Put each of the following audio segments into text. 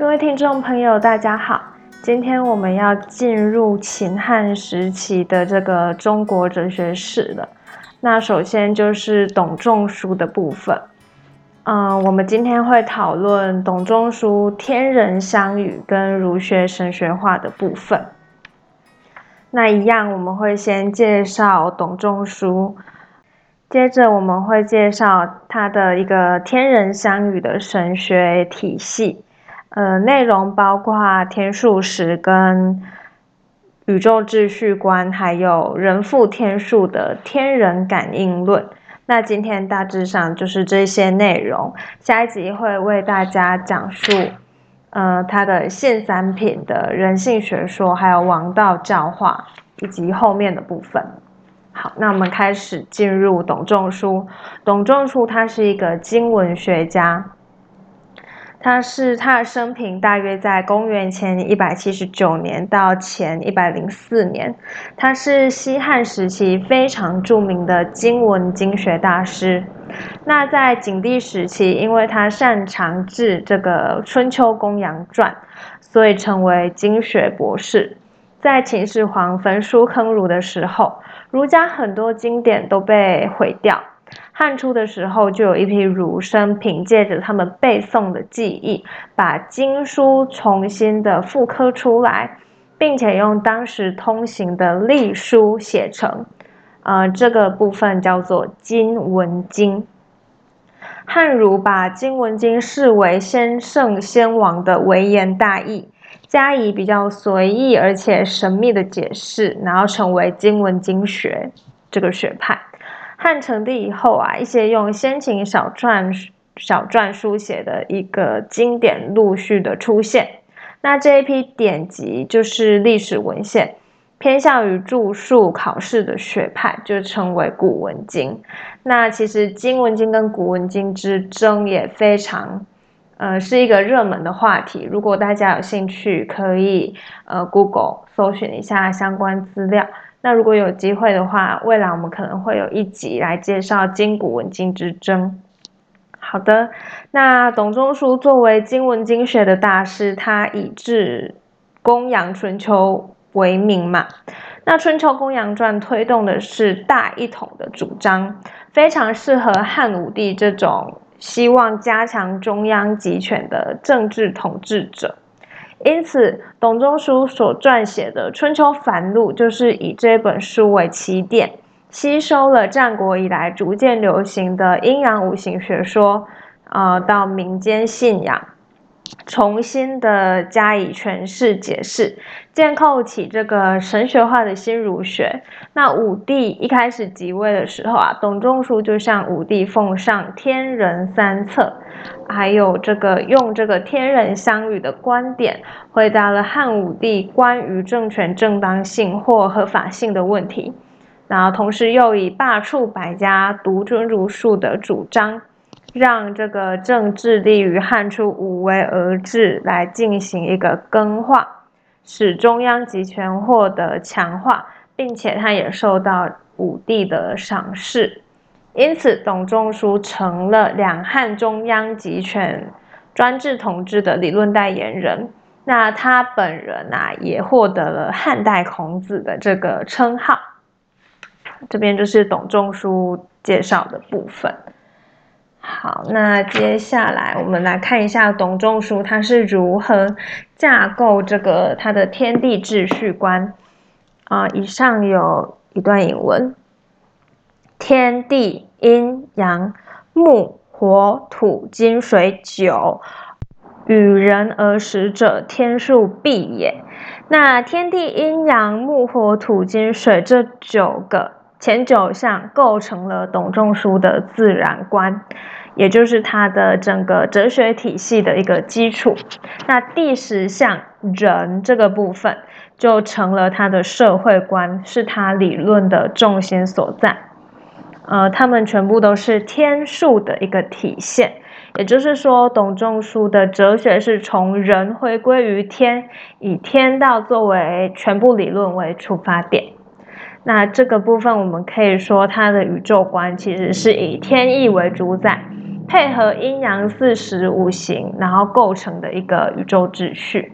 各位听众朋友，大家好。今天我们要进入秦汉时期的这个中国哲学史了。那首先就是董仲舒的部分。嗯，我们今天会讨论董仲舒天人相与跟儒学神学化的部分。那一样，我们会先介绍董仲舒，接着我们会介绍他的一个天人相与的神学体系。呃，内容包括天数史跟宇宙秩序观，还有人负天数的天人感应论。那今天大致上就是这些内容。下一集会为大家讲述，呃，他的现三品的人性学说，还有王道教化，以及后面的部分。好，那我们开始进入董仲舒。董仲舒他是一个经文学家。他是他的生平大约在公元前一百七十九年到前一百零四年。他是西汉时期非常著名的经文经学大师。那在景帝时期，因为他擅长治这个《春秋公羊传》，所以成为经学博士。在秦始皇焚书坑儒的时候，儒家很多经典都被毁掉。汉初的时候，就有一批儒生凭借着他们背诵的记忆，把经书重新的复刻出来，并且用当时通行的隶书写成。呃，这个部分叫做《金文经》。汉儒把《金文经》视为先圣先王的微言大义，加以比较随意而且神秘的解释，然后成为经文经学这个学派。汉成帝以后啊，一些用先秦小篆小篆书写的一个经典陆续的出现。那这一批典籍就是历史文献，偏向于著述考试的学派，就称为古文经。那其实经文经跟古文经之争也非常，呃，是一个热门的话题。如果大家有兴趣，可以呃 Google 搜寻一下相关资料。那如果有机会的话，未来我们可能会有一集来介绍经古文经之争。好的，那董仲舒作为经文经学的大师，他以治公羊春秋为名嘛。那春秋公羊传推动的是大一统的主张，非常适合汉武帝这种希望加强中央集权的政治统治者。因此，董仲舒所撰写的《春秋繁露》就是以这本书为起点，吸收了战国以来逐渐流行的阴阳五行学说，呃，到民间信仰。重新的加以诠释解释，建构起这个神学化的新儒学。那武帝一开始即位的时候啊，董仲舒就向武帝奉上天人三策，还有这个用这个天人相与的观点，回答了汉武帝关于政权正当性或合法性的问题。然后同时又以罢黜百家，独尊儒术的主张。让这个政治立于汉初无为而治来进行一个更化，使中央集权获得强化，并且他也受到武帝的赏识，因此董仲舒成了两汉中央集权专制统治的理论代言人。那他本人啊，也获得了汉代孔子的这个称号。这边就是董仲舒介绍的部分。好，那接下来我们来看一下董仲舒他是如何架构这个他的天地秩序观啊。以上有一段引文：天地阴阳木火土金水九，与人而食者，天数必也。那天地阴阳木火土金水这九个。前九项构成了董仲舒的自然观，也就是他的整个哲学体系的一个基础。那第十项人这个部分就成了他的社会观，是他理论的重心所在。呃，他们全部都是天数的一个体现，也就是说，董仲舒的哲学是从人回归于天，以天道作为全部理论为出发点。那这个部分，我们可以说，它的宇宙观其实是以天意为主宰，配合阴阳四时五行，然后构成的一个宇宙秩序。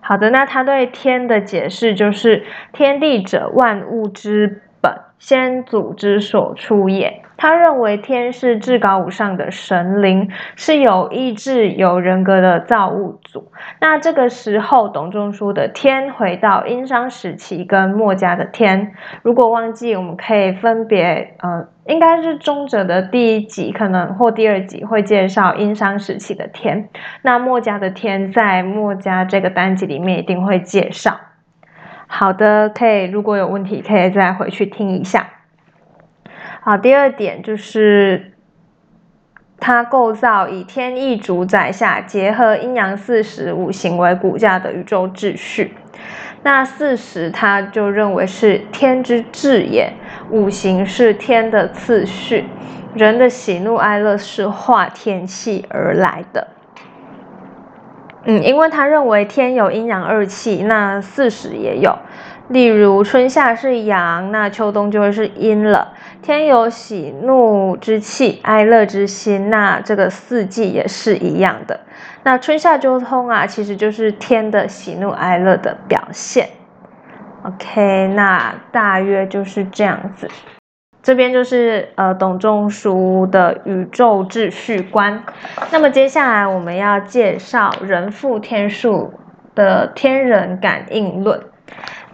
好的，那他对天的解释就是：“天地者，万物之本，先祖之所出也。”他认为天是至高无上的神灵，是有意志、有人格的造物主。那这个时候，董仲舒的天回到殷商时期跟墨家的天。如果忘记，我们可以分别，呃，应该是中者的第一集，可能或第二集会介绍殷商时期的天。那墨家的天，在墨家这个单集里面一定会介绍。好的，可以，如果有问题，可以再回去听一下。好，第二点就是它构造以天意主宰下，结合阴阳四时五行为骨架的宇宙秩序。那四时，他就认为是天之至也；五行是天的次序；人的喜怒哀乐是化天气而来的。嗯，因为他认为天有阴阳二气，那四时也有。例如春夏是阳，那秋冬就会是阴了。天有喜怒之气，哀乐之心，那这个四季也是一样的。那春夏秋冬啊，其实就是天的喜怒哀乐的表现。OK，那大约就是这样子。这边就是呃董仲舒的宇宙秩序观。那么接下来我们要介绍人父天数的天人感应论。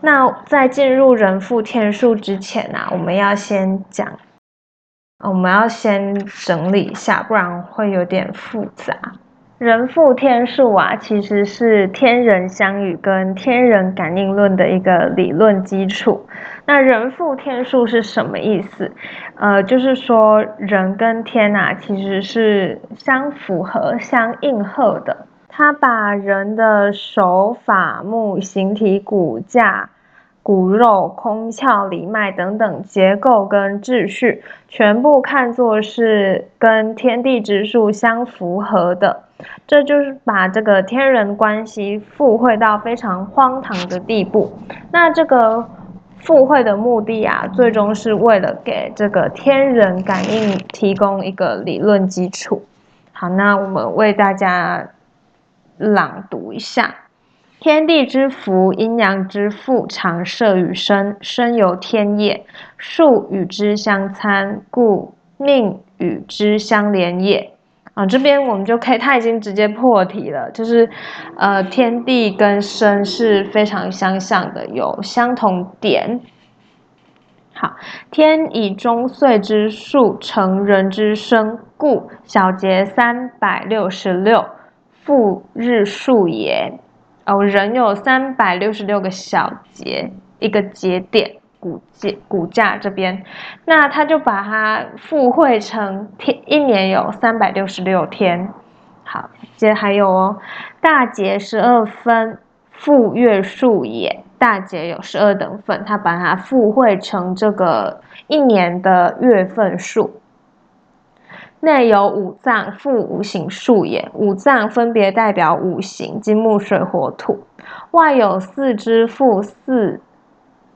那在进入人父天数之前呢，我们要先讲，我们要先整理一下，不然会有点复杂。人父天数啊，其实是天人相遇跟天人感应论的一个理论基础。那人父天数是什么意思？呃，就是说人跟天啊，其实是相符合、相应和的。他把人的手法、目、形体、骨架。骨肉、空窍、里脉等等结构跟秩序，全部看作是跟天地之数相符合的，这就是把这个天人关系附会到非常荒唐的地步。那这个附会的目的啊，最终是为了给这个天人感应提供一个理论基础。好，那我们为大家朗读一下。天地之福，阴阳之父，常摄于身，身由天也。数与之相参，故命与之相连也。啊，这边我们就可以，他已经直接破题了，就是，呃，天地跟身是非常相像的，有相同点。好，天以中岁之数成人之生，故小节三百六十六，复日数也。哦，人有三百六十六个小节，一个节点骨节骨架这边，那他就把它附会成天，一年有三百六十六天。好，接着还有哦，大节十二分，复月数也。大节有十二等份，他把它附会成这个一年的月份数。内有五脏，复五行数也。五脏分别代表五行：金木水火土。外有四肢，复四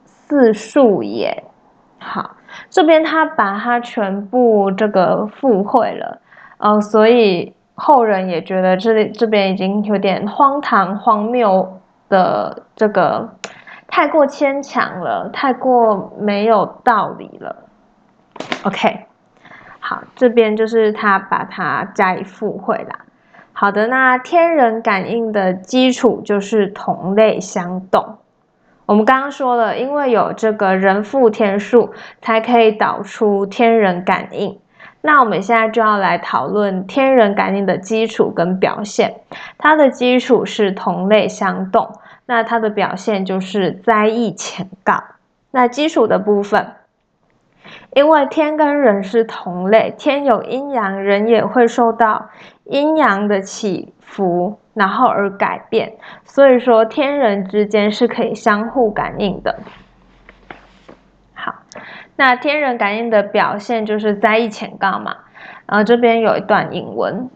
四数也。好，这边他把它全部这个附会了，呃，所以后人也觉得这里这边已经有点荒唐、荒谬的这个太过牵强了，太过没有道理了。OK。好，这边就是他把它加以附会啦。好的，那天人感应的基础就是同类相动。我们刚刚说了，因为有这个人父天数，才可以导出天人感应。那我们现在就要来讨论天人感应的基础跟表现。它的基础是同类相动，那它的表现就是灾异前告。那基础的部分。因为天跟人是同类，天有阴阳，人也会受到阴阳的起伏，然后而改变。所以说，天人之间是可以相互感应的。好，那天人感应的表现就是灾异前告嘛。然后这边有一段引文：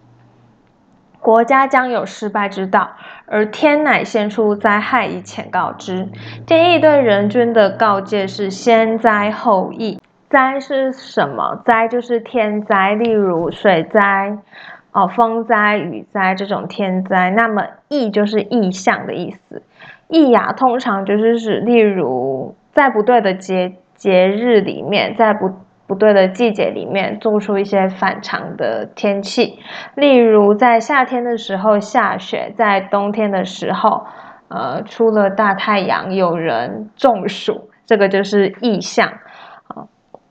国家将有失败之道，而天乃先出灾害以前告之。天意对人君的告诫是先灾后益。灾是什么？灾就是天灾，例如水灾、哦风灾、雨灾这种天灾。那么异就是异象的意思。异呀，通常就是指例如在不对的节节日里面，在不不对的季节里面做出一些反常的天气。例如在夏天的时候下雪，在冬天的时候，呃，出了大太阳，有人中暑，这个就是异象。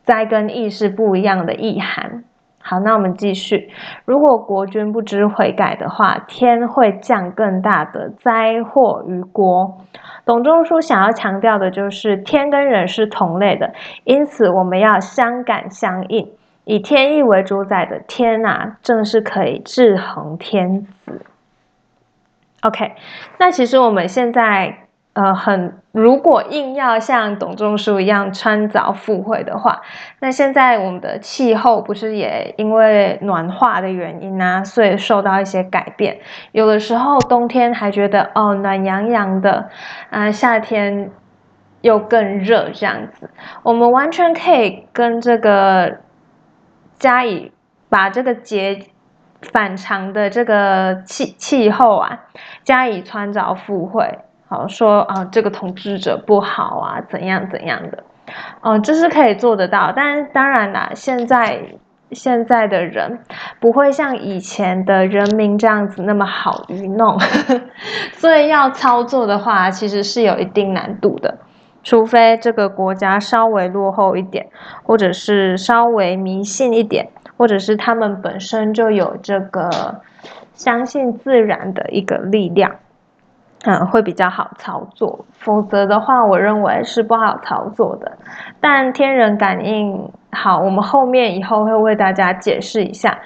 灾跟异是不一样的意涵。好，那我们继续。如果国君不知悔改的话，天会降更大的灾祸于国。董仲舒想要强调的就是，天跟人是同类的，因此我们要相感相应。以天意为主宰的天啊，正是可以制衡天子。OK，那其实我们现在。呃，很如果硬要像董仲舒一样穿凿附会的话，那现在我们的气候不是也因为暖化的原因啊，所以受到一些改变。有的时候冬天还觉得哦暖洋洋的，啊夏天又更热这样子。我们完全可以跟这个加以把这个节反常的这个气气候啊加以穿凿附会。好说啊，这个统治者不好啊，怎样怎样的，哦，这是可以做得到。但当然啦，现在现在的人不会像以前的人民这样子那么好愚弄，所以要操作的话，其实是有一定难度的。除非这个国家稍微落后一点，或者是稍微迷信一点，或者是他们本身就有这个相信自然的一个力量。嗯，会比较好操作，否则的话，我认为是不好操作的。但天人感应好，我们后面以后会为大家解释一下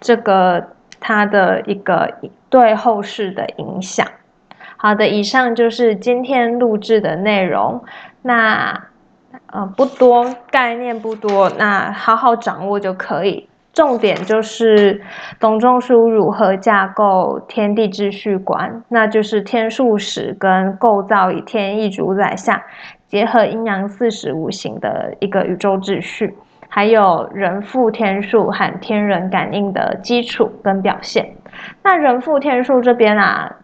这个它的一个对后世的影响。好的，以上就是今天录制的内容。那呃不多，概念不多，那好好掌握就可以。重点就是董仲舒如何架构天地秩序观，那就是天数史跟构造以天意主宰下，结合阴阳四时五行的一个宇宙秩序，还有人负天数和天人感应的基础跟表现。那人负天数这边啊，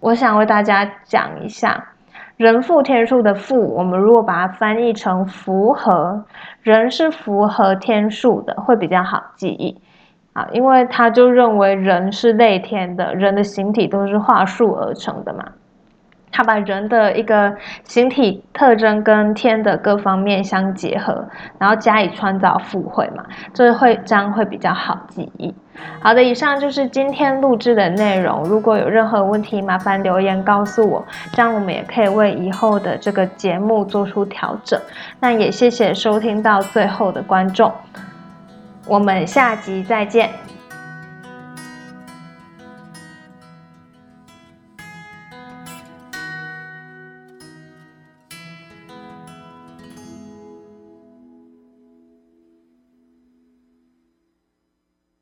我想为大家讲一下。人负天数的负，我们如果把它翻译成符合，人是符合天数的，会比较好记忆啊，因为他就认为人是类天的，人的形体都是化数而成的嘛。他把人的一个形体特征跟天的各方面相结合，然后加以穿凿附会嘛，这会这样会比较好记忆。好的，以上就是今天录制的内容。如果有任何问题，麻烦留言告诉我，这样我们也可以为以后的这个节目做出调整。那也谢谢收听到最后的观众，我们下集再见。